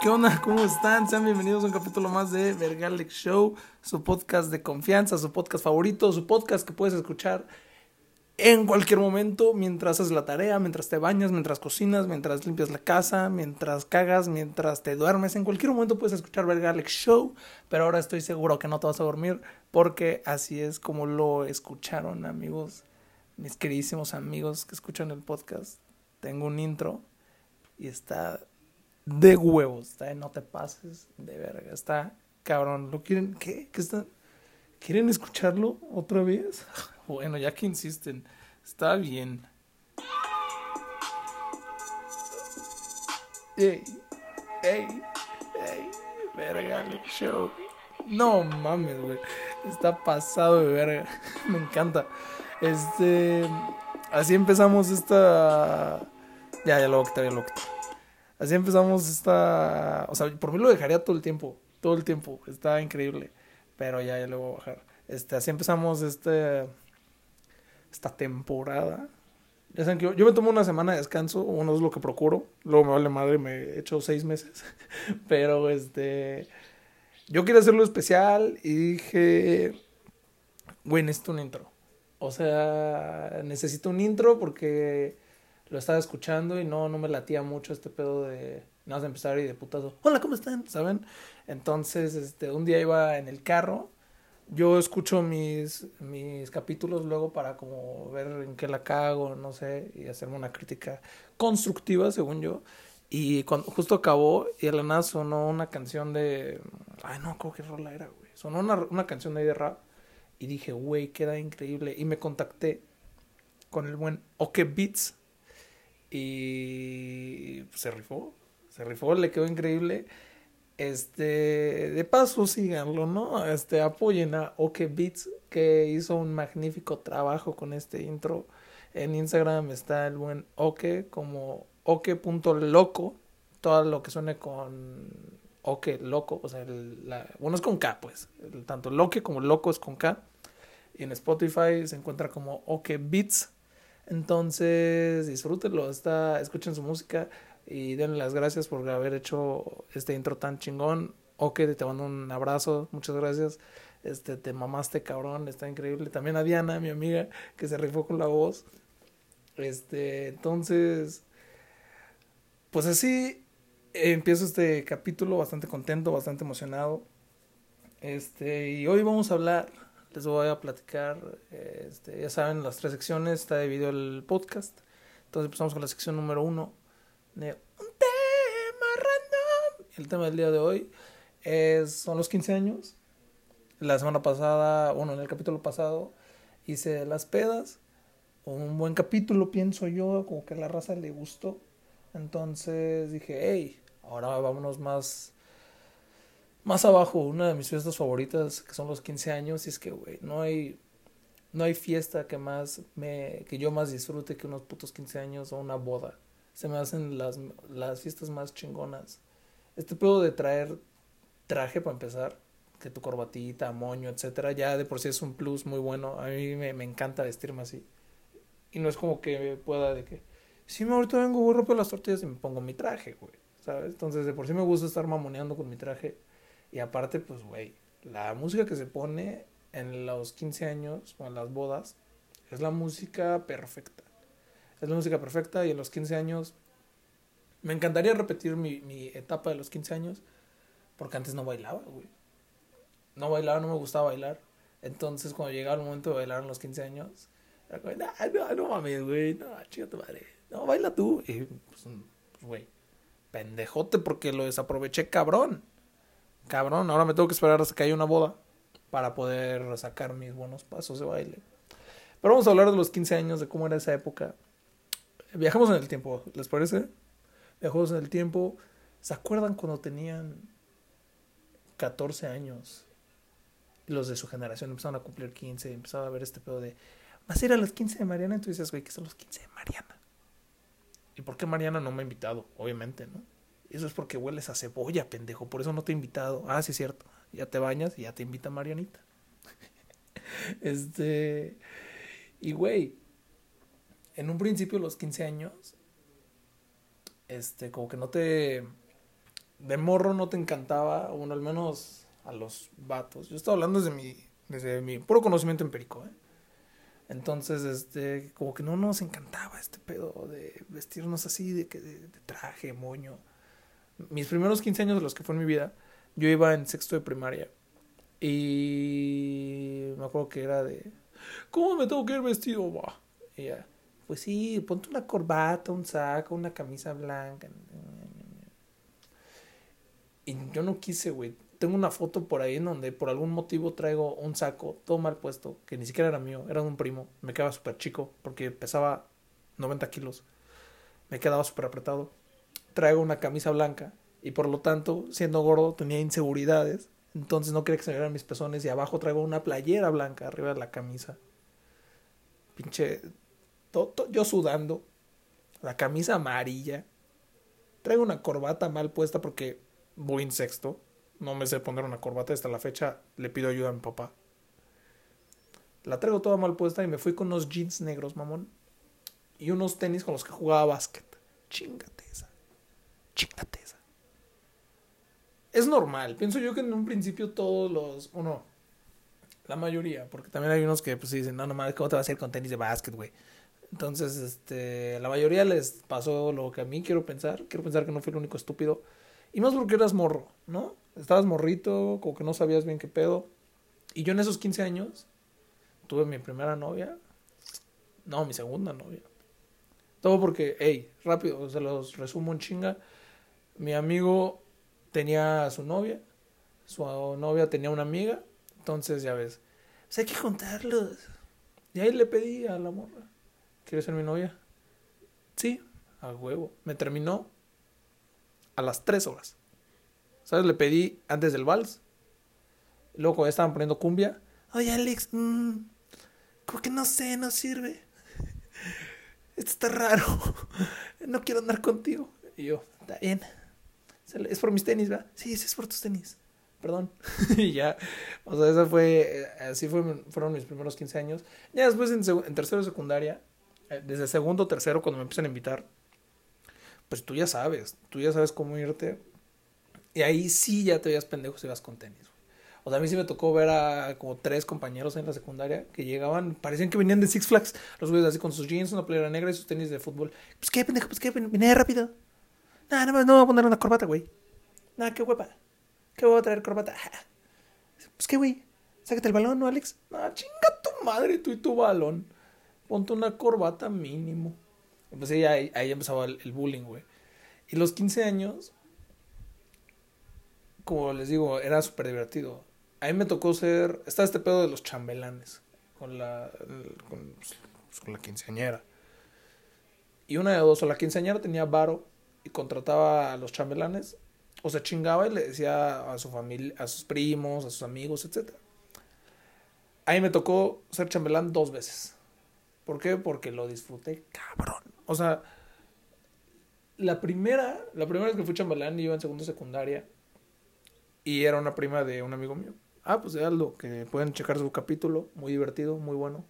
¿Qué onda? ¿Cómo están? Sean bienvenidos a un capítulo más de Vergalex Show, su podcast de confianza, su podcast favorito, su podcast que puedes escuchar en cualquier momento, mientras haces la tarea, mientras te bañas, mientras cocinas, mientras limpias la casa, mientras cagas, mientras te duermes. En cualquier momento puedes escuchar Vergalex Show, pero ahora estoy seguro que no te vas a dormir porque así es como lo escucharon, amigos, mis queridísimos amigos que escuchan el podcast. Tengo un intro y está de huevos, está no te pases de verga, está cabrón. ¿Lo quieren? ¿Qué? ¿Qué está? ¿Quieren escucharlo otra vez? Bueno, ya que insisten, está bien. Ey, ey, ey, verga, el show. No mames, güey. Está pasado de verga. Me encanta. Este. Así empezamos esta. Ya, ya lo voy ya lo voy. Así empezamos esta. O sea, por mí lo dejaría todo el tiempo. Todo el tiempo. Está increíble. Pero ya, ya lo voy a bajar. Este, así empezamos este. Esta temporada. Ya saben que yo, me tomo una semana de descanso. Uno es lo que procuro. Luego me vale madre, me echo seis meses. Pero este. Yo quería hacerlo especial y dije. Güey, necesito un intro. O sea, necesito un intro porque lo estaba escuchando y no, no me latía mucho este pedo de nada de empezar y de putazo. Hola, ¿cómo están? ¿Saben? Entonces, este, un día iba en el carro. Yo escucho mis, mis capítulos luego para como ver en qué la cago, no sé, y hacerme una crítica constructiva, según yo. Y cuando justo acabó y a la nada sonó una canción de... Ay, no, ¿cómo que rola era, güey? Sonó una, una canción de ahí de rap. Y dije, güey, queda increíble. Y me contacté con el buen Oke Beats. Y se rifó. Se rifó, le quedó increíble. Este, de paso, síganlo, ¿no? Este, apoyen a Oke Beats, que hizo un magnífico trabajo con este intro. En Instagram está el buen Oke, como Oke.loco. Todo lo que suene con Oke, loco. O sea, el, la, bueno, es con K, pues. El, tanto Loque como loco es con K. Y en Spotify se encuentra como Oke Beats. Entonces, disfrútenlo, está, escuchen su música y denle las gracias por haber hecho este intro tan chingón. Ok, te mando un abrazo, muchas gracias. Este, te mamaste, cabrón, está increíble. También a Diana, mi amiga, que se rifó con la voz. Este, entonces, pues así empiezo este capítulo bastante contento, bastante emocionado. Este, y hoy vamos a hablar les voy a platicar, este, ya saben, las tres secciones, está dividido el podcast. Entonces empezamos con la sección número uno un tema random. El tema del día de hoy es, son los 15 años. La semana pasada, bueno, en el capítulo pasado hice las pedas. Un buen capítulo, pienso yo, como que a la raza le gustó. Entonces dije, hey, ahora vámonos más más abajo, una de mis fiestas favoritas, que son los 15 años, y es que, güey, no hay, no hay fiesta que más me, que yo más disfrute que unos putos 15 años o una boda. Se me hacen las, las fiestas más chingonas. Este pedo de traer traje para empezar, que tu corbatita, moño, etcétera, ya de por sí es un plus muy bueno. A mí me, me encanta vestirme así. Y no es como que pueda de que, si me ahorita vengo, voy a romper las tortillas y me pongo mi traje, güey. ¿Sabes? Entonces, de por sí me gusta estar mamoneando con mi traje. Y aparte, pues, güey, la música que se pone en los 15 años o en las bodas es la música perfecta. Es la música perfecta y en los 15 años me encantaría repetir mi, mi etapa de los 15 años porque antes no bailaba, güey. No bailaba, no me gustaba bailar. Entonces, cuando llegaba el momento de bailar en los 15 años, era como, no, no, mames, güey, no, chica tu madre, no, baila tú. Y, pues, güey, pendejote porque lo desaproveché cabrón cabrón, ahora me tengo que esperar hasta que haya una boda para poder sacar mis buenos pasos de baile. Pero vamos a hablar de los 15 años, de cómo era esa época. Viajamos en el tiempo, ¿les parece? Viajamos en el tiempo. ¿Se acuerdan cuando tenían 14 años? Los de su generación empezaron a cumplir 15, empezaron a ver este pedo de, vas a ir a los 15 de Mariana, y tú dices, güey, ¿qué son los 15 de Mariana? ¿Y por qué Mariana no me ha invitado? Obviamente, ¿no? Eso es porque hueles a cebolla, pendejo. Por eso no te he invitado. Ah, sí, es cierto. Ya te bañas y ya te invita Marianita. este. Y güey. En un principio, los 15 años. Este, como que no te. de morro no te encantaba, bueno, al menos a los vatos. Yo estaba hablando desde mi, desde mi puro conocimiento empírico, ¿eh? Entonces, este, como que no nos encantaba este pedo de vestirnos así, de, que de, traje, moño. Mis primeros 15 años de los que fue en mi vida, yo iba en sexto de primaria. Y me acuerdo que era de, ¿cómo me tengo que ir vestido? Y ya, pues sí, ponte una corbata, un saco, una camisa blanca. Y yo no quise, güey. Tengo una foto por ahí en donde por algún motivo traigo un saco todo mal puesto, que ni siquiera era mío, era de un primo. Me quedaba súper chico porque pesaba 90 kilos. Me quedaba súper apretado. Traigo una camisa blanca y por lo tanto, siendo gordo, tenía inseguridades. Entonces no quería que se vieran mis pezones y abajo traigo una playera blanca arriba de la camisa. Pinche. yo sudando. La camisa amarilla. Traigo una corbata mal puesta porque voy en sexto. No me sé poner una corbata hasta la fecha. Le pido ayuda a mi papá. La traigo toda mal puesta y me fui con unos jeans negros, mamón. Y unos tenis con los que jugaba básquet. Chingate. Chingate esa. Es normal. Pienso yo que en un principio todos los. Uno. La mayoría. Porque también hay unos que pues dicen, no, nomás, ¿cómo te vas a hacer con tenis de básquet, güey? Entonces, este, la mayoría les pasó lo que a mí quiero pensar. Quiero pensar que no fui el único estúpido. Y más porque eras morro, ¿no? Estabas morrito, como que no sabías bien qué pedo. Y yo en esos 15 años tuve mi primera novia. No, mi segunda novia. Todo porque, hey, rápido, se los resumo en chinga. Mi amigo tenía a su novia, su novia tenía una amiga, entonces ya ves, pues hay que juntarlos. Y ahí le pedí a la morra, ¿quieres ser mi novia? Sí, a huevo. Me terminó a las tres horas. ¿Sabes? Le pedí antes del vals. Luego ya estaban poniendo cumbia. Oye, Alex, como que no sé, no sirve. Esto está raro. No quiero andar contigo. Y yo, está bien. Es por mis tenis, ¿verdad? Sí, sí, es por tus tenis. Perdón. y ya. O sea, esa fue. Así fue, fueron mis primeros 15 años. Ya después en, en tercero de secundaria. Eh, desde segundo, tercero, cuando me empiezan a invitar pues tú ya sabes, tú ya sabes cómo irte. Y ahí sí ya te veías pendejo si vas con tenis. O sea, a mí sí me tocó ver a como tres compañeros en la secundaria que llegaban, parecían que venían de Six Flags, los güeyes así con sus jeans, una playera negra y sus tenis de fútbol. Pues qué pendejo, pues qué, vine rápido. Nada, no, no voy a poner una corbata, güey. Nada, qué huepa. ¿Qué voy a traer corbata? Pues qué, güey. Sácate el balón, ¿no, Alex? No, chinga tu madre, tú y tu balón. Ponte una corbata mínimo. Pues ahí, ahí empezaba el, bullying, güey. Y los 15 años, como les digo, era súper divertido. A mí me tocó ser. Está este pedo de los chambelanes. Con la. Con, pues, con la quinceañera. Y una de dos, o la quinceañera tenía varo y contrataba a los chambelanes, o se chingaba y le decía a su familia, a sus primos, a sus amigos, etc. A mí me tocó ser chambelán dos veces. ¿Por qué? Porque lo disfruté cabrón. O sea, la primera, la primera vez que fui chambelán iba en segundo secundaria y era una prima de un amigo mío. Ah, pues de Aldo, que pueden checar su capítulo, muy divertido, muy bueno.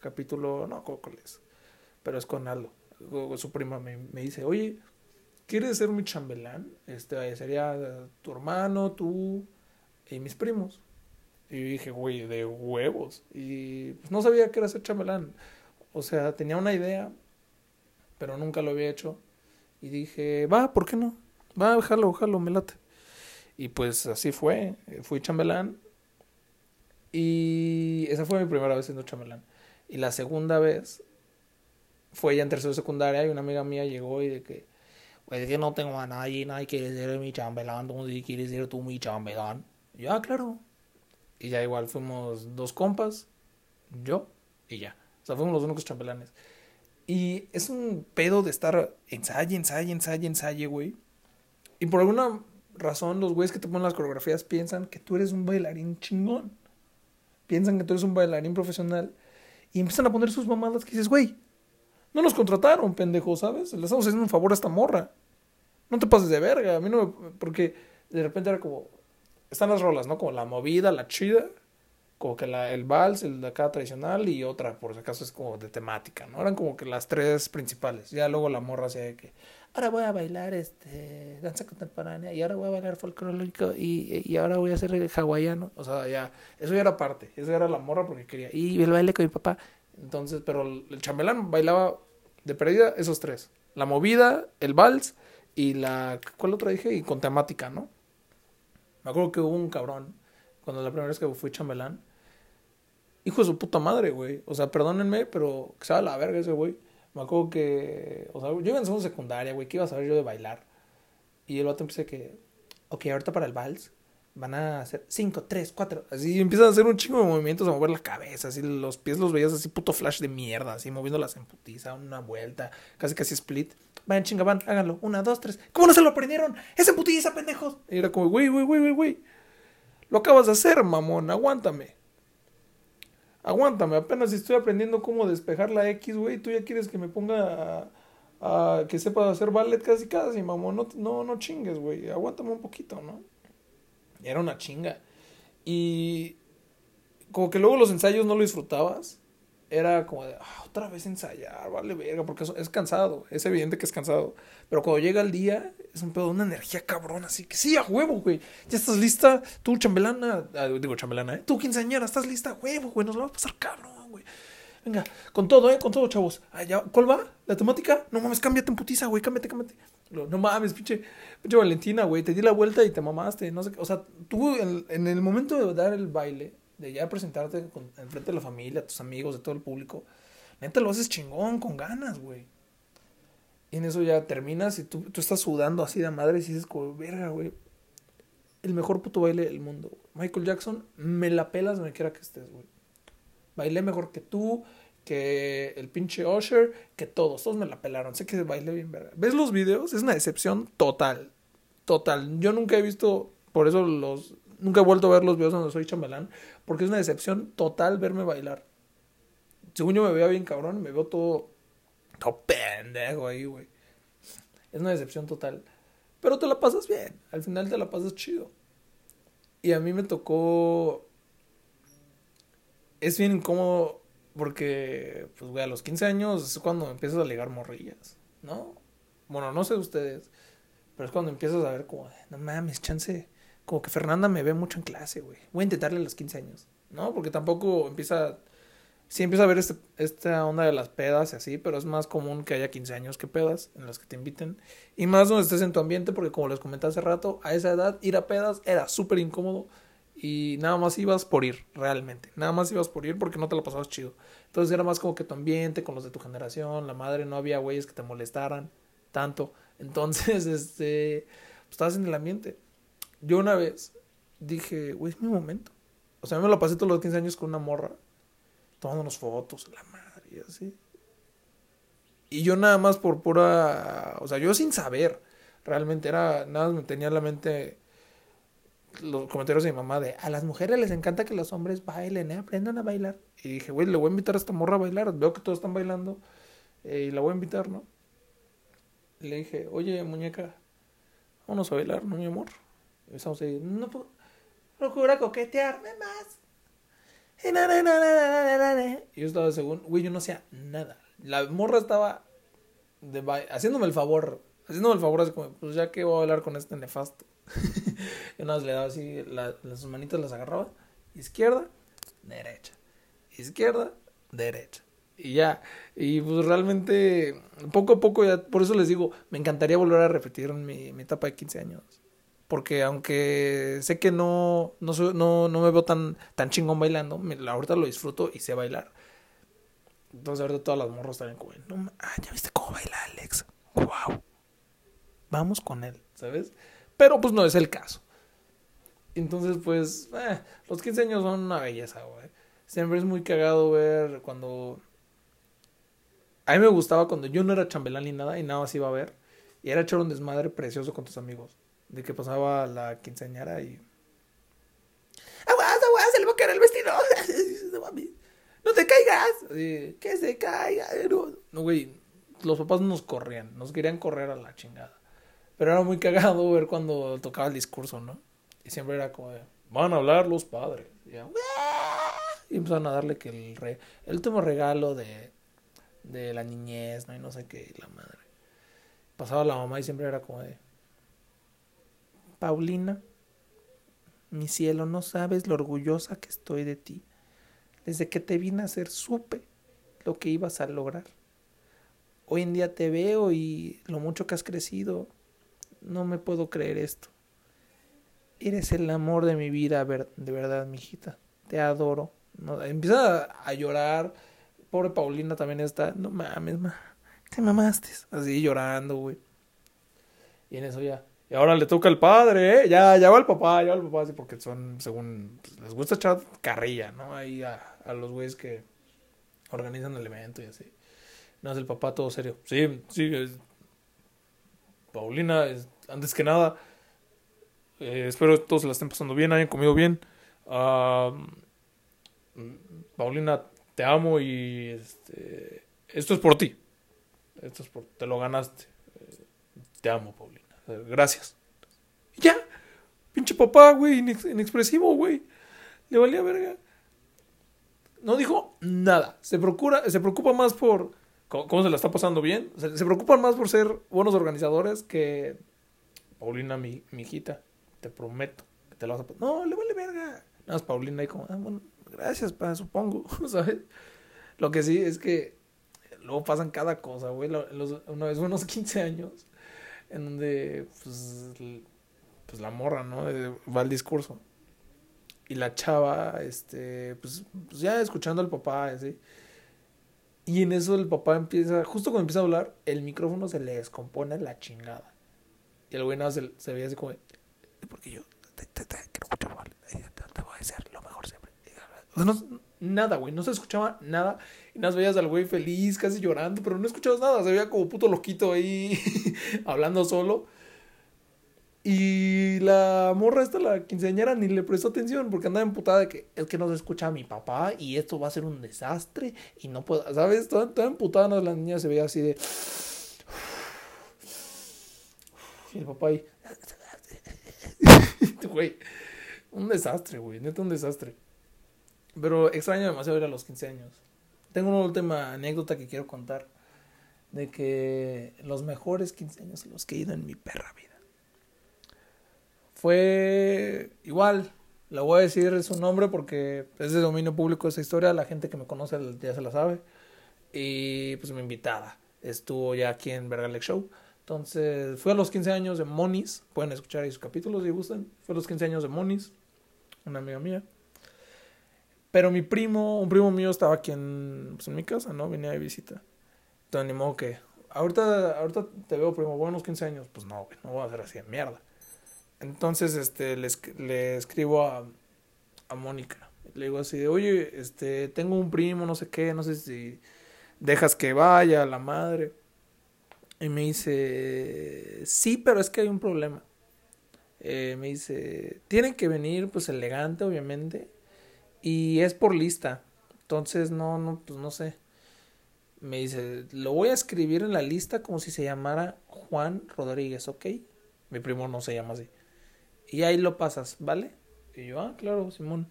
Capítulo, no, ¿cuál es? Pero es con Aldo. Su prima me, me dice, oye, ¿quieres ser mi chambelán? Este, sería tu hermano, tú y mis primos. Y dije, güey, de huevos. Y pues no sabía que era ser chambelán. O sea, tenía una idea, pero nunca lo había hecho. Y dije, va, ¿por qué no? Va, jalo, jalo, me late. Y pues así fue, fui chambelán. Y esa fue mi primera vez siendo chambelán. Y la segunda vez fue ya en tercero secundaria y una amiga mía llegó y de que, es que no tengo a nadie, nadie quiere ser mi chambelán, ¿dónde quieres ser tú mi chambelán? Y yo, ah, claro. Y ya igual fuimos dos compas, yo y ya. O sea, fuimos los únicos chambelanes. Y es un pedo de estar ensaye, ensaye, ensaye, ensaye, güey. Y por alguna razón los güeyes que te ponen las coreografías piensan que tú eres un bailarín chingón. Piensan que tú eres un bailarín profesional. Y empiezan a poner sus mamadas que dices, güey, no nos contrataron, pendejo, ¿sabes? Le estamos haciendo un favor a esta morra. No te pases de verga. A mí no me... Porque de repente era como... Están las rolas, ¿no? Como la movida, la chida como que el vals, el de acá tradicional y otra, por si acaso es como de temática, ¿no? Eran como que las tres principales. Ya luego la morra hacía que, ahora voy a bailar este danza contemporánea y ahora voy a bailar folclórico y, y ahora voy a hacer el hawaiano. O sea, ya, eso ya era parte, eso era la morra porque quería. Y el baile con mi papá. Entonces, pero el chambelán bailaba de perdida esos tres. La movida, el vals y la... ¿Cuál otra dije? Y con temática, ¿no? Me acuerdo que hubo un cabrón, cuando la primera vez que fui chambelán, hijo de su puta madre, güey. O sea, perdónenme, pero que se la verga ese güey. Me acuerdo que, o sea, yo iba en segundo secundaria, güey, ¿qué iba a saber yo de bailar? Y el vato empieza que, ok, ahorita para el vals van a hacer 5, 3, 4. Así empiezan a hacer un chingo de movimientos, a mover la cabeza, así los pies los veías así puto flash de mierda, así moviéndolas en putiza, una vuelta, casi casi split. Vayan chinga, van, háganlo. Una, dos, tres. ¿Cómo no se lo aprendieron? Es en putiza, pendejos. Y era como, güey, güey, güey, güey, güey. Lo acabas de hacer, mamón, aguántame. Aguántame, apenas estoy aprendiendo cómo despejar la X, güey. Tú ya quieres que me ponga a, que sepa hacer ballet casi casi, mamón. No, no, no chingues, güey. Aguántame un poquito, ¿no? Era una chinga. Y como que luego los ensayos no lo disfrutabas. Era como de, ah, otra vez ensayar, vale verga, porque es, cansado, es evidente que es cansado. Pero cuando llega el día, es un pedo una energía cabrón, así que sí, a huevo, güey. Ya estás lista, tú chambelana, ah, digo chambelana, ¿eh? Tú quinceañera, estás lista, huevo, güey, nos lo va a pasar cabrón, güey. Venga, con todo, ¿eh? Con todo, chavos. Ah, ya, ¿Cuál va? ¿La temática? No mames, cámbiate en putiza, güey, cámbiate, cámbiate. No mames, pinche, pinche Valentina, güey, te di la vuelta y te mamaste, no sé qué. O sea, tú en, en el momento de dar el baile, de ya presentarte con, enfrente de la familia, tus amigos, de todo el público, neta lo haces chingón, con ganas, güey. Y en eso ya terminas y tú, tú estás sudando así de madre y dices, como, verga, güey. El mejor puto baile del mundo. Michael Jackson, me la pelas donde quiera que estés, güey. Bailé mejor que tú, que el pinche Usher, que todos, todos me la pelaron. Sé que bailé bien, verga. ¿Ves los videos? Es una decepción total. Total. Yo nunca he visto, por eso los. Nunca he vuelto a ver los videos donde soy chambelán, porque es una decepción total verme bailar. Según yo me veía bien cabrón, me veo todo. Todo pendejo ahí, güey. Es una decepción total. Pero te la pasas bien. Al final te la pasas chido. Y a mí me tocó. Es bien incómodo porque, pues, güey, a los 15 años es cuando empiezas a ligar morrillas, ¿no? Bueno, no sé ustedes, pero es cuando empiezas a ver como, no mames, chance, como que Fernanda me ve mucho en clase, güey. Voy a intentarle a los 15 años, ¿no? Porque tampoco empieza, sí empieza a ver este, esta onda de las pedas y así, pero es más común que haya 15 años que pedas en las que te inviten. Y más donde estés en tu ambiente, porque como les comenté hace rato, a esa edad ir a pedas era súper incómodo y nada más ibas por ir, realmente. Nada más ibas por ir porque no te la pasabas chido. Entonces era más como que tu ambiente con los de tu generación, la madre, no había güeyes que te molestaran tanto. Entonces, este, pues, estabas en el ambiente. Yo una vez dije, güey, es mi momento. O sea, me lo pasé todos los 15 años con una morra, tomándonos fotos, la madre, y así. Y yo nada más por pura, o sea, yo sin saber, realmente era, nada más me tenía en la mente los comentarios de mi mamá de a las mujeres les encanta que los hombres bailen, ¿eh? aprendan a bailar. Y dije, güey, le voy a invitar a esta morra a bailar. Veo que todos están bailando eh, y la voy a invitar, ¿no? Y le dije, oye, muñeca, vamos a bailar, ¿no, mi amor? Y empezamos a decir, no puedo, procura coquetearme más. Y yo estaba según, güey, yo no hacía nada. La morra estaba de haciéndome el favor, haciéndome el favor, así como, pues ya que voy a bailar con este nefasto. Y una vez le daba así, las manitas las agarraba, izquierda, derecha, izquierda, derecha. Y ya, y pues realmente, poco a poco, ya, por eso les digo, me encantaría volver a repetir mi, mi etapa de 15 años. Porque aunque sé que no, no, no, no me veo tan, tan chingón bailando, me, ahorita lo disfruto y sé bailar. Entonces ahorita todas las morras están como, no, ah, ya viste cómo baila Alex. Wow. Vamos con él, ¿sabes? Pero pues no es el caso. Entonces, pues, eh, los 15 años son una belleza, güey. Siempre es muy cagado ver cuando... A mí me gustaba cuando yo no era chambelán ni nada y nada más iba a ver. Y era echar un desmadre precioso con tus amigos. De que pasaba la quinceañera y... ¡Aguas, aguas! ¡Se le va a caer el vestido! ¡No te caigas! ¡Que se caiga! No, güey. Los papás nos corrían. Nos querían correr a la chingada. Pero era muy cagado ver cuando tocaba el discurso, ¿no? Y siempre era como de, van a hablar los padres. Y, ya, y empezaron a darle que el, re, el último regalo de, de la niñez, ¿no? Y no sé qué, la madre. pasaba la mamá y siempre era como de, Paulina, mi cielo, no sabes lo orgullosa que estoy de ti. Desde que te vine a ser supe lo que ibas a lograr. Hoy en día te veo y lo mucho que has crecido, no me puedo creer esto. Eres el amor de mi vida, de verdad, mi hijita. Te adoro. No, empieza a llorar. Pobre Paulina también está. No mames, ma. Te mamaste. Así llorando, güey. Y en eso ya. Y ahora le toca al padre, ¿eh? Ya, ya va el papá, ya va el papá, así porque son, según, pues, les gusta echar carrilla, ¿no? Ahí a, a los güeyes que organizan el evento y así. No es el papá todo serio. Sí, sí. Paulina, antes que nada, eh, espero que todos la estén pasando bien, hayan comido bien. Paulina, te amo y este, esto es por ti. Esto es por, te lo ganaste. Eh, te amo, Paulina. Gracias. Ya. Pinche papá, güey, inexpresivo, güey. Le valía verga. No dijo nada. Se, procura, se preocupa más por cómo, se la está pasando bien. Se, preocupan más por ser buenos organizadores que Paulina, mi, hijita. Te prometo que te lo vas a... No, le vale verga. Nada más Paulina ahí como, ah, bueno, gracias, pa, supongo, ¿sabes? Lo que sí es que luego pasan cada cosa, güey. Los, una vez, unos 15 años, en donde, pues, pues la morra, ¿no? Va al discurso. Y la chava, este, pues, pues ya escuchando al papá, así. Y en eso el papá empieza, justo cuando empieza a hablar, el micrófono se le descompone la chingada. Y el güey nada se, veía así como, porque yo te, te, te, te, voy a decir lo mejor siempre. O sea, no, nada, güey, no se escuchaba nada. Y nada, veías al güey feliz, casi llorando, pero no escuchabas nada. Se veía como puto loquito ahí, hablando solo. Y la morra esta, la quinceañera, ni le prestó atención porque andaba emputada de que es que no se escucha a mi papá y esto va a ser un desastre y no puedo, ¿sabes? Toda, toda emputada la niña se veía así de... Y el papá ahí... güey, un desastre, güey, neta un desastre. Pero extraño demasiado ir a los 15 años. Tengo una última anécdota que quiero contar de que los mejores 15 años los que he ido en mi perra vida fue igual. Le voy a decir su nombre porque es de dominio público esa historia. La gente que me conoce ya se la sabe. Y pues mi invitada estuvo ya aquí en Vergalex Show. Entonces fue a los 15 años de Monis. Pueden escuchar ahí sus capítulos si gustan. Fue a los 15 años de Monis. Una amiga mía. Pero mi primo, un primo mío estaba aquí en, pues, en mi casa, ¿no? Venía de visita. Entonces ni modo que... Ahorita, ahorita te veo, primo, buenos 15 años. Pues no, güey, no voy a hacer así de mierda. Entonces, este, le, le escribo a, a Mónica. Le digo así de, oye, este, tengo un primo, no sé qué, no sé si dejas que vaya la madre. Y me dice, sí, pero es que hay un problema. Eh, me dice, tienen que venir, pues, elegante, obviamente. Y es por lista. Entonces, no, no, pues, no sé. Me dice, lo voy a escribir en la lista como si se llamara Juan Rodríguez, ¿ok? Mi primo no se llama así y ahí lo pasas, ¿vale? Y yo, ah, claro, Simón.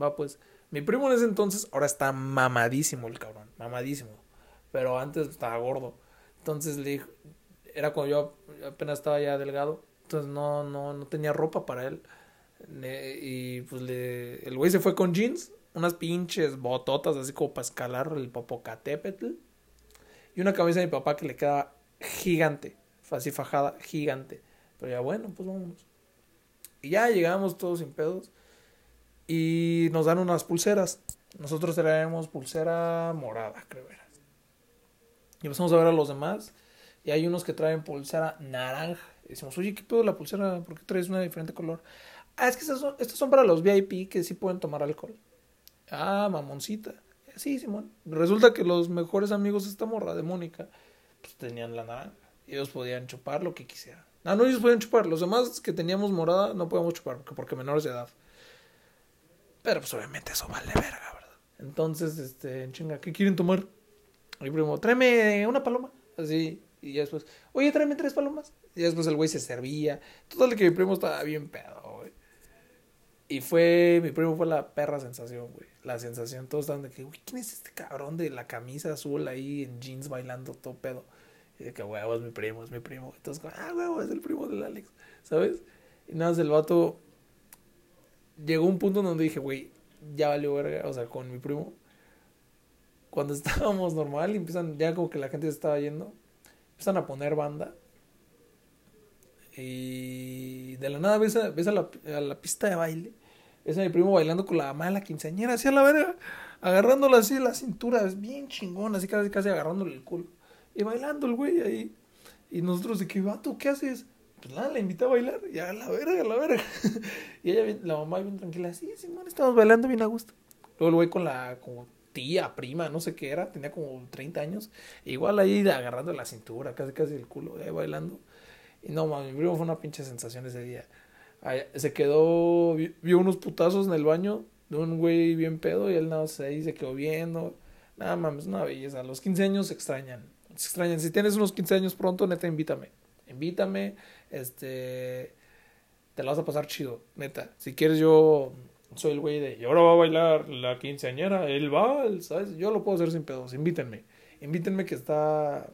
Va pues. Mi primo en ese entonces ahora está mamadísimo el cabrón, mamadísimo. Pero antes estaba gordo. Entonces le dije, era cuando yo apenas estaba ya delgado. Entonces no, no, no tenía ropa para él. y pues le, el güey se fue con jeans, unas pinches bototas así como para escalar el Popocatépetl. Y una camisa de mi papá que le queda gigante, así fajada, gigante. Pero ya bueno, pues vámonos. Y ya llegamos todos sin pedos. Y nos dan unas pulseras. Nosotros traemos pulsera morada, creo era. Y empezamos a ver a los demás. Y hay unos que traen pulsera naranja. Decimos, oye, ¿qué pedo la pulsera? ¿Por qué traes una de diferente color? Ah, es que estas son, estas son para los VIP que sí pueden tomar alcohol. Ah, mamoncita. Sí, Simón. Resulta que los mejores amigos de esta morra, de Mónica, pues tenían la naranja. Ellos podían chupar lo que quisieran. Ah, no, ellos pueden chupar. Los demás que teníamos morada no podemos chupar porque, porque menores de edad. Pero pues obviamente eso vale verga, ¿verdad? Entonces, este, chinga, ¿qué quieren tomar? Mi primo, tráeme una paloma. Así. Y ya después, oye, tráeme tres palomas. Y después el güey se servía. Total que mi primo estaba bien pedo, güey. Y fue, mi primo fue la perra sensación, güey. La sensación, todos estaban de que, güey, ¿quién es este cabrón de la camisa azul ahí en jeans bailando todo pedo? Y de que, huevo, es mi primo, es mi primo. Entonces, ah, huevo, es el primo del Alex, ¿sabes? Y nada, el vato llegó un punto donde dije, güey, ya valió verga, o sea, con mi primo. Cuando estábamos normal y empiezan, ya como que la gente se estaba yendo, empiezan a poner banda. Y de la nada ves a, ves a, la, a la pista de baile. Ves a mi primo bailando con la mamá de la quinceañera, así a la verga, agarrándola así de la cintura, es bien chingón, así casi, casi agarrándole el culo. Y bailando el güey ahí. Y nosotros de que, vato, ¿qué haces? Pues nada, la invité a bailar. Y a la verga, a la verga. y ella, la mamá bien tranquila, sí, Simón, estamos bailando bien a gusto. Luego el güey con la como tía, prima, no sé qué era, tenía como 30 años. Igual ahí agarrando la cintura, casi casi el culo, ahí bailando. Y no, mami, mi primo fue una pinche sensación ese día. se quedó, vio unos putazos en el baño de un güey bien pedo y él nada más ahí se quedó viendo. Nada mames, una belleza. Los 15 años se extrañan. Se extrañan. Si tienes unos 15 años pronto, neta, invítame. Invítame, este. Te la vas a pasar chido, neta. Si quieres, yo soy el güey de. Y ahora va a bailar la quinceañera, él va, ¿sabes? Yo lo puedo hacer sin pedos. Invítenme. Invítenme que está.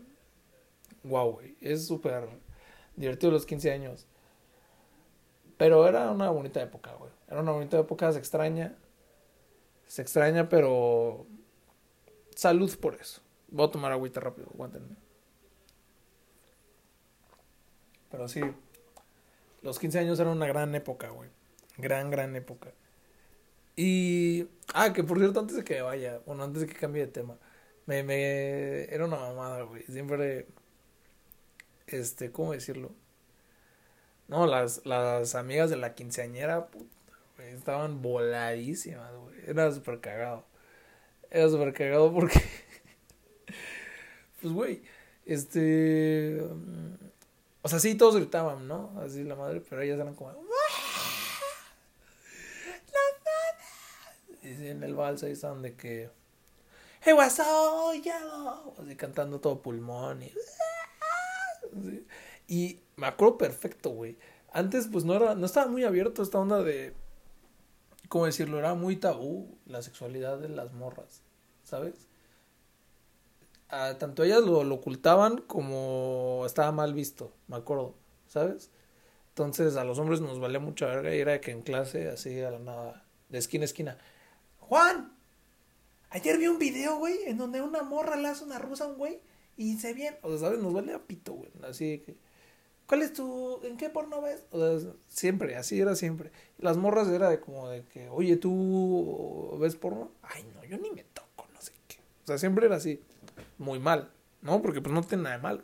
Wow, güey. Es súper divertido los 15 años. Pero era una bonita época, güey. Era una bonita época, se extraña. Se extraña, pero. Salud por eso. Voy a tomar agüita rápido, aguántenme. Pero sí. Los 15 años eran una gran época, güey. Gran, gran época. Y. Ah, que por cierto, antes de que vaya, bueno, antes de que cambie de tema. Me, me. Era una mamada, güey. Siempre. Este, ¿cómo decirlo? No, las, las amigas de la quinceañera, puta, güey, estaban voladísimas, güey. Era súper cagado. Era súper cagado porque. pues, güey, este. O sea, sí, todos gritaban, ¿no? Así la madre, pero ellas eran como. Y en el vals ahí estaban de que. Hey, what's up, Así cantando todo pulmón y. Y me acuerdo perfecto, güey. Antes, pues no era, no estaba muy abierto esta onda de. ¿Cómo decirlo? Era muy tabú la sexualidad de las morras, ¿sabes? tanto ellas lo, ocultaban como estaba mal visto, me acuerdo, ¿sabes? Entonces a los hombres nos valía mucha verga y era que en clase, así a la nada, de esquina a esquina. Juan, ayer vi un video, güey, en donde una morra le hace una rusa a un güey y se bien, o sea, ¿sabes? Nos valía pito, güey, así que... ¿Cuál es tu, en qué porno ves? O sea, siempre, así era siempre. Las morras era de como de que, oye, ¿tú ves porno? Ay, no, yo ni me toco, no sé qué. O sea, siempre era así muy mal, ¿no? Porque pues no tiene nada de malo.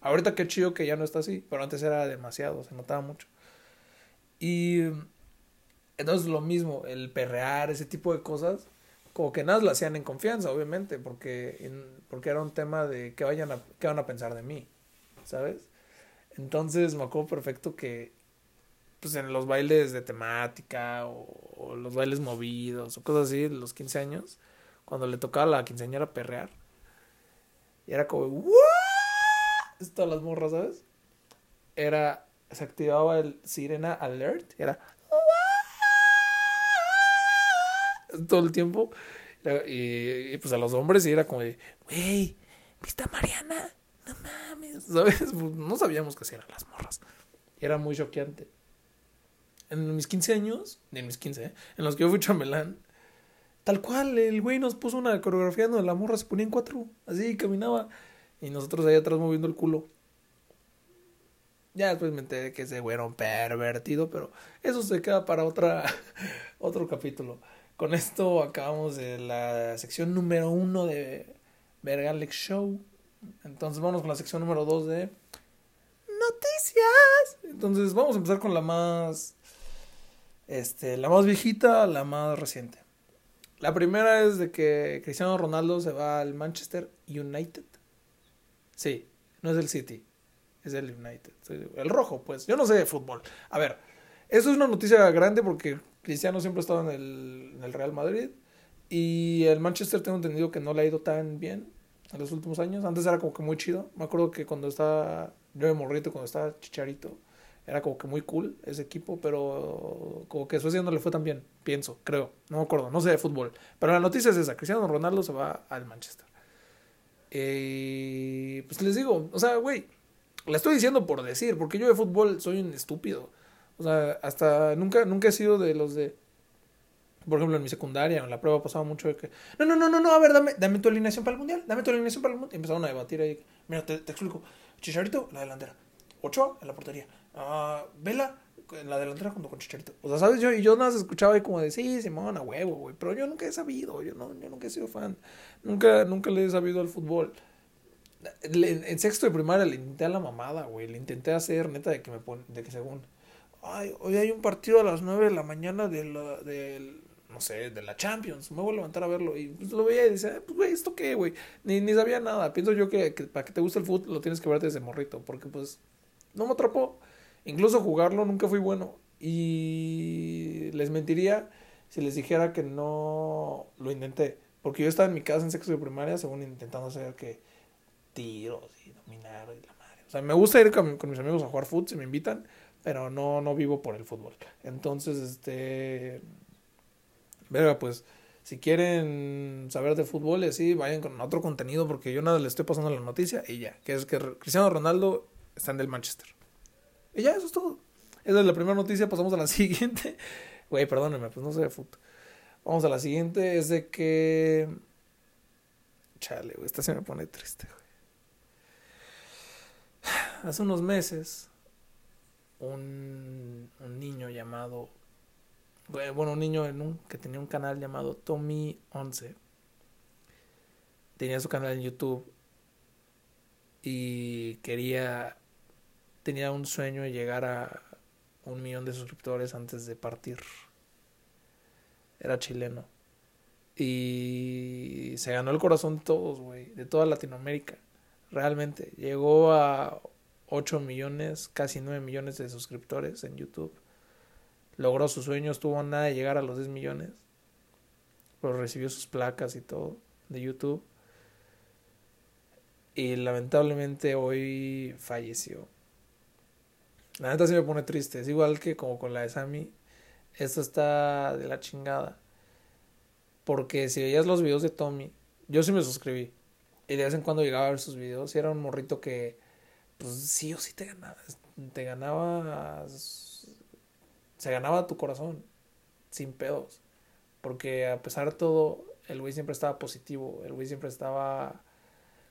Ahorita qué chido que ya no está así, pero antes era demasiado, se notaba mucho. Y entonces lo mismo, el perrear, ese tipo de cosas, como que nada lo hacían en confianza, obviamente, porque, porque era un tema de qué, vayan a, qué van a pensar de mí, ¿sabes? Entonces me acuerdo perfecto que pues en los bailes de temática o, los bailes movidos o cosas así, los 15 años, cuando le tocaba a la quinceañera perrear, y era como, ¿What? Todas las morras, ¿sabes? Era, se activaba el sirena alert, era, todo el tiempo. Y, pues a los hombres y era como de, wey, ¿viste a Mariana? No mames, ¿sabes? Pues, no sabíamos qué eran las morras. era muy choqueante. En mis 15 años, en mis 15, ¿eh? en los que yo fui chambelán, Tal cual, el güey nos puso una coreografía donde la morra se ponía en cuatro, así caminaba, y nosotros ahí atrás moviendo el culo. Ya después me enteré que ese güey era un pervertido, pero eso se queda para otra, otro capítulo. Con esto acabamos de la sección número uno de Vergalex Show. Entonces vamos con la sección número dos de noticias. Entonces vamos a empezar con la más, este, la más viejita, la más reciente. La primera es de que Cristiano Ronaldo se va al Manchester United. Sí, no es el City, es el United. El rojo, pues. Yo no sé de fútbol. A ver, eso es una noticia grande porque Cristiano siempre ha estado en el, Real Madrid. Y el Manchester tengo entendido que no le ha ido tan bien en los últimos años. Antes era como que muy chido. Me acuerdo que cuando estaba, yo de morrito, cuando estaba chicharito, era como que muy cool ese equipo, pero como que Suecia no le fue tan bien, pienso, creo, no me acuerdo, no sé de fútbol. Pero la noticia es esa, Cristiano Ronaldo se va al Manchester. Y pues les digo, o sea, güey, la estoy diciendo por decir, porque yo de fútbol soy un estúpido. O sea, hasta nunca, nunca he sido de los de. Por ejemplo, en mi secundaria, en la prueba pasaba mucho de que. No, no, no, no, no, a ver, dame, dame tu alineación para el mundial. Dame tu alineación para el mundial. Y empezaron a debatir ahí. Mira, te, explico. Chicharito, la delantera. Ochoa, en la portería. Ah, Vela, en la delantera junto con Chicharito. O sea, ¿sabes? Yo, y yo nada más escuchaba ahí como de, sí, Simón, a huevo, güey. Pero yo nunca he sabido, yo, no, yo nunca he sido fan. Nunca, nunca le he sabido al fútbol. En sexto de primaria le intenté a la mamada, güey. Le intenté hacer, neta, de que me pone, de que según. Ay, hoy hay un partido a las nueve de la mañana de la, del, no sé, de la Champions. Me voy a levantar a verlo. Y pues, lo veía y decía, pues, güey, ¿esto qué, güey? Ni, ni sabía nada. Pienso yo que, para que te guste el fútbol lo tienes que ver desde morrito. Porque, pues, no me atrapó. Incluso jugarlo nunca fui bueno. Y les mentiría si les dijera que no lo intenté. Porque yo estaba en mi casa en sexto de primaria, según intentando hacer que tiros y dominar y la madre. O sea, me gusta ir con, mis amigos a jugar fútbol si me invitan, pero no, no vivo por el fútbol. Entonces, este. Verga, pues, si quieren saber de fútbol y así, vayan con otro contenido, porque yo nada le estoy pasando la noticia y ya. Que es que Cristiano Ronaldo está en el Manchester. Y ya, eso es todo. Esa es la primera noticia, pasamos a la siguiente. Güey, perdónenme, pues no sé de fútbol. Vamos a la siguiente, es de que... Chale, güey, esta se me pone triste, güey. Hace unos meses, un, un niño llamado... Bueno, un niño en un, que tenía un canal llamado Tommy11. Tenía su canal en YouTube y quería tenía un sueño de llegar a un millón de suscriptores antes de partir. Era chileno. Y se ganó el corazón de todos, güey, de toda Latinoamérica. Realmente. Llegó a 8 millones, casi 9 millones de suscriptores en YouTube. Logró su sueño, estuvo nada de llegar a los 10 millones. Pero recibió sus placas y todo de YouTube. Y lamentablemente hoy falleció. La neta sí me pone triste. Es igual que como con la de Sammy. Esto está de la chingada. Porque si veías los videos de Tommy, yo sí me suscribí. Y de vez en cuando llegaba a ver sus videos. Y era un morrito que, pues sí o sí te ganaba. Te ganaba. Se ganaba tu corazón. Sin pedos. Porque a pesar de todo, el güey siempre estaba positivo. El güey siempre estaba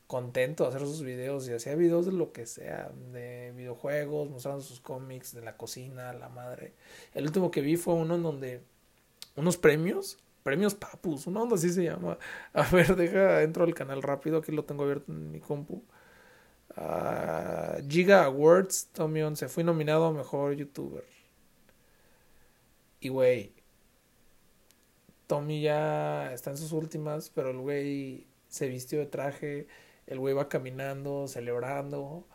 contento de hacer sus videos y hacía videos de lo que sea, de videojuegos, mostrando sus cómics, de la cocina, la madre. El último que vi fue uno en donde unos premios, premios papus, una onda así se llama. A ver, deja, entro al canal rápido, aquí lo tengo abierto en mi compu. Giga Awards, Tommy 11, fui nominado a mejor youtuber. Y güey, Tommy ya está en sus últimas, pero el güey se vistió de traje, el güey va caminando, celebrando,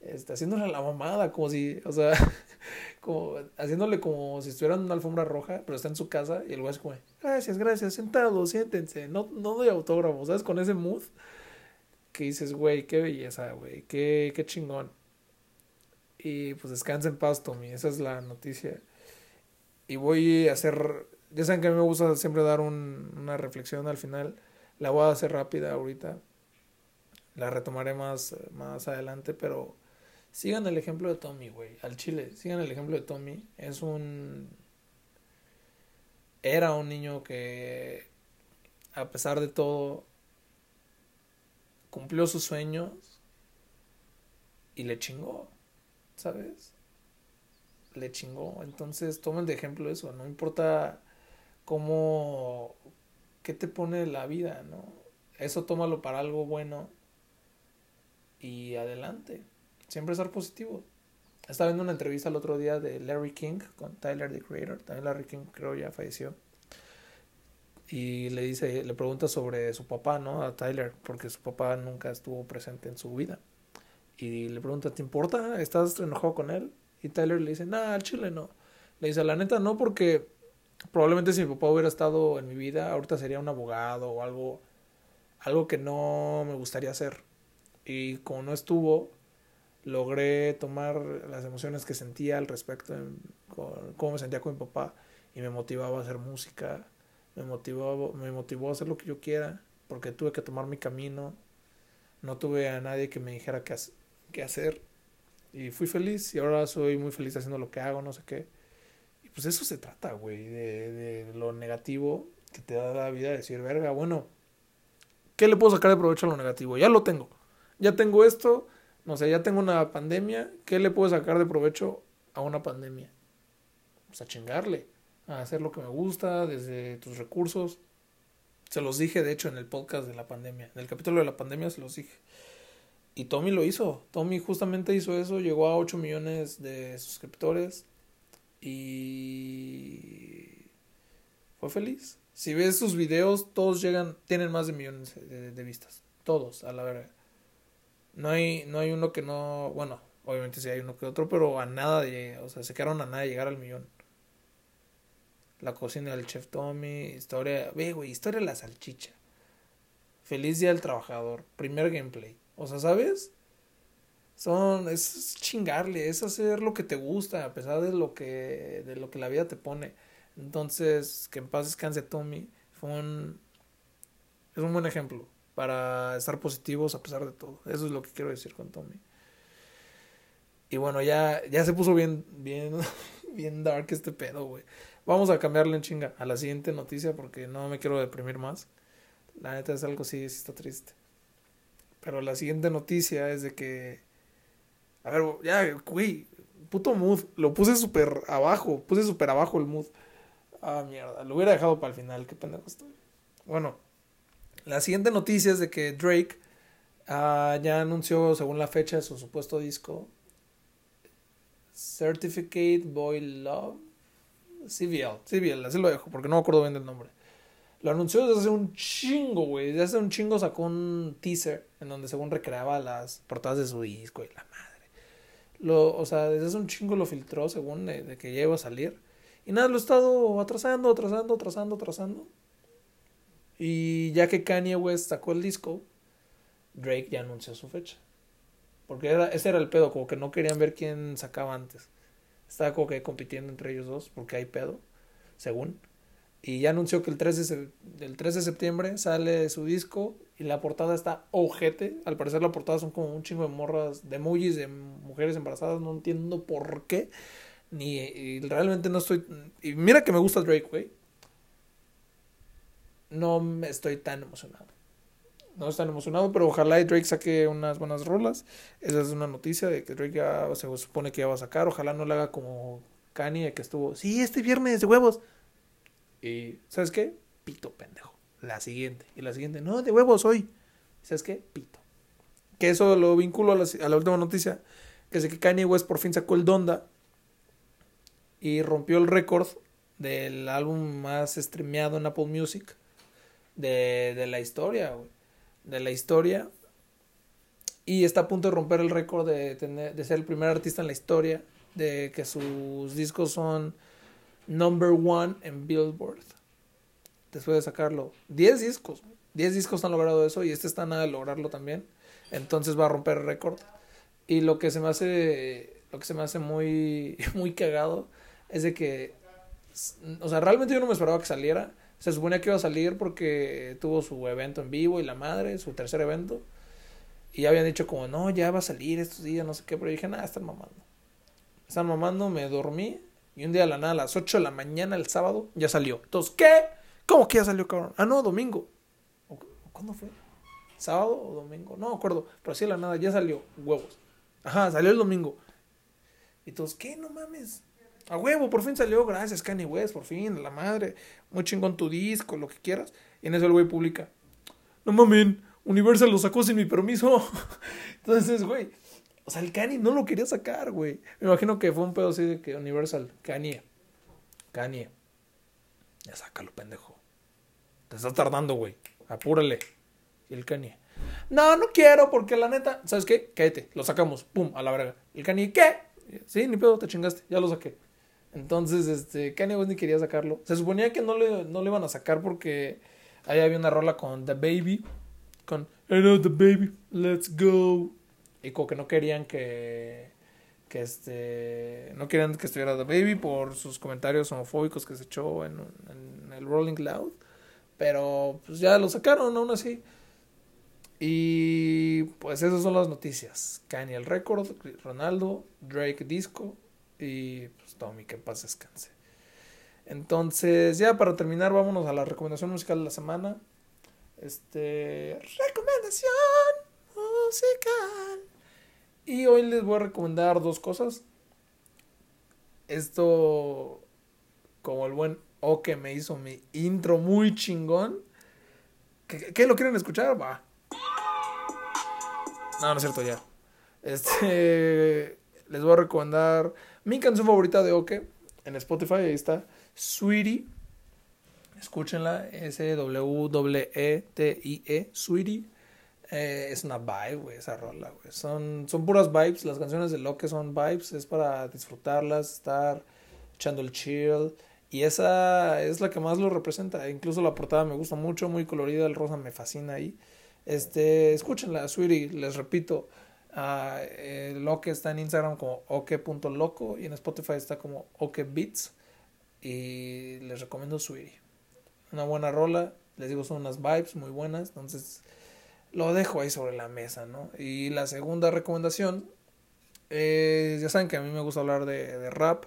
está haciéndole la mamada, como si, o sea, haciéndole como si estuviera en una alfombra roja, pero está en su casa y el güey es como, gracias, gracias, sentados, siéntense, no, no doy autógrafo, ¿sabes? Con ese mood que dices, güey, qué belleza, güey, qué, qué chingón. Y pues descansa en paz, Tommy, esa es la noticia. Y voy a hacer, ya saben que a mí me gusta siempre dar un, una reflexión al final, la voy a hacer rápida ahorita la retomaré más, más adelante, pero sigan el ejemplo de Tommy, güey. Al chile, sigan el ejemplo de Tommy. Es un... Era un niño que, a pesar de todo, cumplió sus sueños y le chingó, ¿sabes? Le chingó. Entonces, tomen de ejemplo eso. No importa cómo... ¿Qué te pone la vida, no? Eso tómalo para algo bueno y adelante. Siempre estar positivo. Estaba viendo una entrevista el otro día de Larry King con Tyler the Creator. También Larry King creo ya falleció. Y le dice, le pregunta sobre su papá, ¿no? A Tyler, porque su papá nunca estuvo presente en su vida. Y le pregunta, ¿te importa? ¿Estás enojado con él? Y Tyler le dice, nah, al chile no. Le dice, la neta no, porque probablemente si mi papá hubiera estado en mi vida, ahorita sería un abogado o algo, algo que no me gustaría hacer. Y como no estuvo, logré tomar las emociones que sentía al respecto, de cómo me sentía con mi papá, y me motivaba a hacer música, me motivó, me motivó a hacer lo que yo quiera, porque tuve que tomar mi camino. no tuve a nadie que me dijera qué, qué hacer. Y fui feliz y ahora soy muy feliz haciendo lo que hago, no sé qué. Y pues eso se trata, güey, de, de lo negativo que te da la vida, decir, verga, bueno, ¿qué le puedo sacar de provecho a lo negativo? Ya lo tengo. Ya tengo esto, no sé, ya tengo una pandemia, ¿qué le puedo sacar de provecho a una pandemia? Pues a chingarle, a hacer lo que me gusta, desde tus recursos. Se los dije, de hecho, en el podcast de la pandemia. En el capítulo de la pandemia se los dije. Y Tommy lo hizo. Tommy justamente hizo eso. Llegó a 8 millones de suscriptores. Y fue feliz. Si ves sus videos, todos llegan, tienen más de millones de, vistas. Todos, a la verdad. No hay, no hay uno que no, bueno, obviamente sí hay uno que otro, pero a nada de, o sea, se quedaron a nada de llegar al millón. La cocina del chef Tommy, historia, ve, güey, historia de la salchicha. Feliz día del trabajador, primer gameplay. O sea, ¿sabes? Son, es chingarle, es hacer lo que te gusta, a pesar de lo que, de lo que la vida te pone. Entonces, que en paz descanse Tommy, fue un, es un buen ejemplo para estar positivos a pesar de todo. Eso es lo que quiero decir con Tommy. Y bueno, ya, ya se puso bien, bien, bien dark este pedo, güey. Vamos a cambiarle en chinga a la siguiente noticia porque no me quiero deprimir más. La neta es algo sí, sí está triste. Pero la siguiente noticia es de que. A ver, ya, güey, puto mood. Lo puse súper abajo. Puse súper abajo el mood. Ah, mierda. Lo hubiera dejado para el final. Qué pendejo estoy. Bueno, la siguiente noticia es de que Drake uh, ya anunció, según la fecha de su supuesto disco, Certificate Boy Love CBL, CBL, así lo dejo, porque no me acuerdo bien del nombre. Lo anunció desde hace un chingo, güey. Desde hace un chingo sacó un teaser en donde según recreaba las portadas de su disco y la madre. Lo, o sea, desde hace un chingo lo filtró según de, que ya iba a salir. Y nada, lo he estado atrasando, atrasando, atrasando, atrasando. Y ya que Kanye West sacó el disco, Drake ya anunció su fecha. Porque era, ese era el pedo, como que no querían ver quién sacaba antes. Estaba como que compitiendo entre ellos dos porque hay pedo, según. Y ya anunció que el 3 de, el 3 de septiembre sale su disco y la portada está ojete. Al parecer la portada son como un chingo de morras, de emojis de mujeres embarazadas. No entiendo por qué. Ni y realmente no estoy... Y mira que me gusta Drake, güey. No estoy tan emocionado. No estoy tan emocionado, pero ojalá Drake saque unas buenas rolas. Esa es una noticia de que Drake ya se supone que ya va a sacar. Ojalá no le haga como Kanye que estuvo, sí, este viernes de huevos. Y, ¿sabes qué? Pito, pendejo. La siguiente. Y la siguiente, no, de huevos hoy. ¿Sabes qué? Pito. Que eso lo vinculo a la, última noticia. Que es que Kanye West por fin sacó el Donda. Y rompió el récord del álbum más streameado en Apple Music. De, de la historia, güey. De la historia. Y está a punto de romper el récord de, tener, de ser el primer artista en la historia. De que sus discos son number one en Billboard. Después de sacarlo. 10 discos. 10 discos han logrado eso y este está nada de lograrlo también. Entonces va a romper el récord. Y lo que se me hace lo que se me hace muy muy cagado es de que o sea, realmente yo no me esperaba que saliera. Se suponía que iba a salir porque tuvo su evento en vivo y la madre, su tercer evento. Y ya habían dicho como, no, ya va a salir estos días, no sé qué. Pero dije, nada, están mamando. Están mamando, me dormí y un día de la nada, a las 8 de la mañana, el sábado, ya salió. Entonces, ¿qué? ¿Cómo que ya salió, cabrón? Ah, no, domingo. ¿Cuándo fue? ¿Sábado o domingo? No acuerdo. Pero así de la nada, ya salió. Huevos. Ajá, salió el domingo. Y todos, ¿qué? No mames. A huevo, por fin salió. Gracias, Kanye West, por fin, la madre. Muy chingón tu disco, lo que quieras. Y en eso el güey publica. No mames, Universal lo sacó sin mi permiso. Entonces, güey, o sea, el Kanye no lo quería sacar, güey. Me imagino que fue un pedo así de que Universal, Kanye, Kanye, ya sácalo, pendejo. Te estás tardando, güey. Apúrale. Y el Kanye, no, no quiero porque la neta, ¿sabes qué? Cállate, lo sacamos, pum, a la verga. El Kanye, ¿qué? Sí, ni pedo, te chingaste, ya lo saqué. Entonces, este, Kanye West ni quería sacarlo. Se suponía que no le, no le iban a sacar porque ahí había una rola con The Baby, con I know The Baby, let's go y como que no querían que que este no querían que estuviera The Baby por sus comentarios homofóbicos que se echó en, en el Rolling Loud pero pues ya lo sacaron aún así Y pues esas son las noticias. Kanye el récord, Ronaldo, Drake disco y pues Tommy, que paz descanse. Entonces, ya para terminar, vámonos a la recomendación musical de la semana. Este. Recomendación musical. Y hoy les voy a recomendar dos cosas. Esto, como el buen O que me hizo mi intro muy chingón. ¿Qué, lo quieren escuchar? Va. No, no es cierto, ya. Este. Les voy a recomendar mi canción favorita de Oke en Spotify. Ahí está. Sweetie. Escúchenla. S-W-E-T-I-E. Sweetie. Eh, es una vibe, güey, esa rola, güey. Son, son puras vibes. Las canciones de Loke son vibes. Es para disfrutarlas, estar echando el chill. Y esa es la que más lo representa. Incluso la portada me gusta mucho, muy colorida. El rosa me fascina ahí. Este, escúchenla, Sweetie. Les repito. Uh, Loke está en Instagram como oke.loco y en Spotify está como okebeats. Y les recomiendo Sweetie. Una buena rola. Les digo, son unas vibes muy buenas. Entonces, lo dejo ahí sobre la mesa, ¿no? Y la segunda recomendación. ya saben que a mí me gusta hablar de, rap.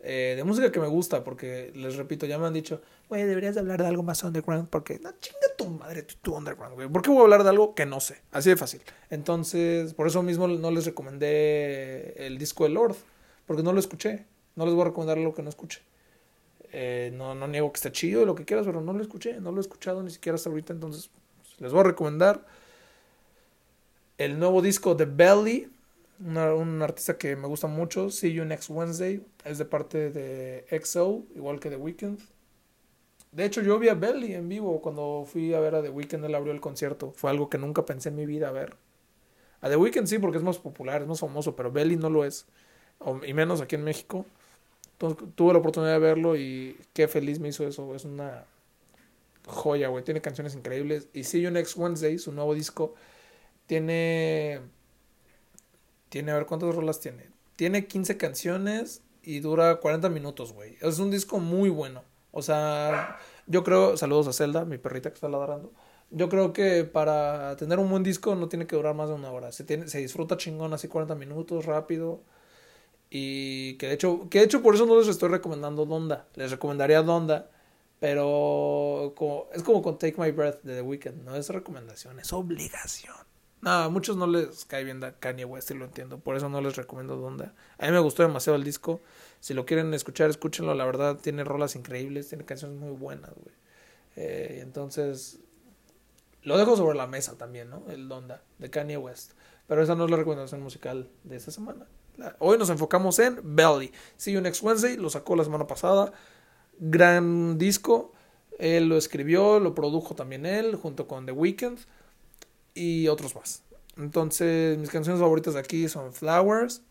Eh, de música que me gusta, porque les repito, ya me han dicho, güey, deberías de hablar de algo más underground, porque no chinga tu madre, tu, underground, güey. ¿Por qué voy a hablar de algo que no sé? Así de fácil. Entonces, por eso mismo no les recomendé el disco de Lord, porque no lo escuché. No les voy a recomendar algo que no escuché. Eh, no, no niego que esté chido y lo que quieras, pero no lo escuché, no lo he escuchado ni siquiera hasta ahorita, entonces pues, les voy a recomendar el nuevo disco de Belly, un artista que me gusta mucho, See You Next Wednesday, es de parte de XO, igual que The Weeknd. De hecho, yo vi a Belly en vivo cuando fui a ver a The Weeknd, él abrió el concierto, fue algo que nunca pensé en mi vida ver. A The Weeknd sí, porque es más popular, es más famoso, pero Belly no lo es, y menos aquí en México. Entonces, tuve la oportunidad de verlo y qué feliz me hizo eso, es una joya, güey, tiene canciones increíbles. Y See You Next Wednesday, su nuevo disco, tiene. Tiene, a ver cuántas rolas tiene. Tiene 15 canciones y dura 40 minutos, güey. Es un disco muy bueno. O sea, yo creo. Saludos a Zelda, mi perrita que está ladrando. Yo creo que para tener un buen disco no tiene que durar más de una hora. Se, tiene, se disfruta chingón así 40 minutos, rápido. Y que de hecho, que de hecho por eso no les estoy recomendando Donda. Les recomendaría Donda. Pero como, es como con Take My Breath de The Weeknd. No es recomendación, es obligación. No, a muchos no les cae bien Kanye West y lo entiendo. Por eso no les recomiendo Donda. A mí me gustó demasiado el disco. Si lo quieren escuchar, escúchenlo. La verdad, tiene rolas increíbles, tiene canciones muy buenas, güey. Eh, entonces, lo dejo sobre la mesa también, ¿no? El Donda de Kanye West. Pero esa no es la recomendación musical de esta semana. Hoy nos enfocamos en Belly. See You Next Wednesday, lo sacó la semana pasada. Gran disco. Él lo escribió, lo produjo también él, junto con The Weeknd y otros más. Entonces, mis canciones favoritas de aquí son Flowers,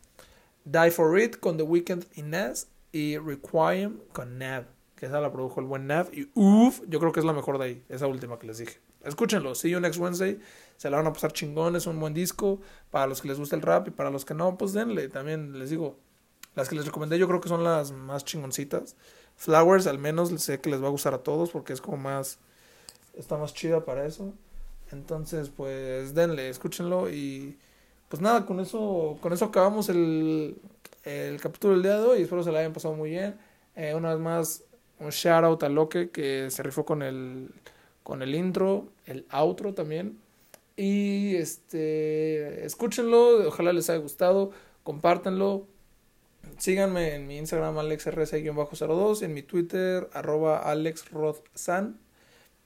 Die for It con The Weeknd y Nas y Requiem con Nav, que esa la produjo el buen Nav. Y uff, yo creo que es la mejor de ahí, esa última que les dije. Escúchenlo, See You Next Wednesday, se la van a pasar chingón, es un buen disco. Para los que les gusta el rap y para los que no, pues denle. También les digo, las que les recomendé yo creo que son las más chingoncitas. Flowers al menos sé que les va a gustar a todos porque es como más... Está más chida para eso. Entonces, pues denle, escúchenlo y pues nada, con eso, con eso acabamos el, el capítulo del día de hoy. Espero se la hayan pasado muy bien. Eh, una vez más, un shout out a Loque que se rifó con el, con el intro, el outro también. Y este, escúchenlo, ojalá les haya gustado, compártanlo, Síganme en mi Instagram alexrc-02, en mi Twitter arroba alexrodsan.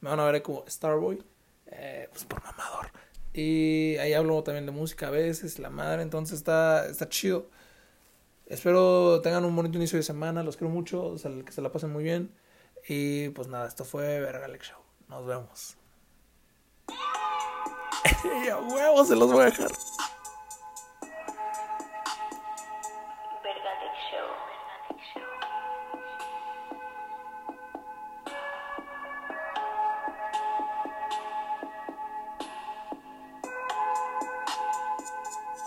Me van a ver como Starboy, eh, pues por mamador. Y ahí hablo también de música a veces, la madre, entonces está, está chido. Espero tengan un bonito inicio de semana, los quiero mucho, que se la pasen muy bien. Y pues nada, esto fue Verga Alex Show. Nos vemos. a huevos se los voy a dejar.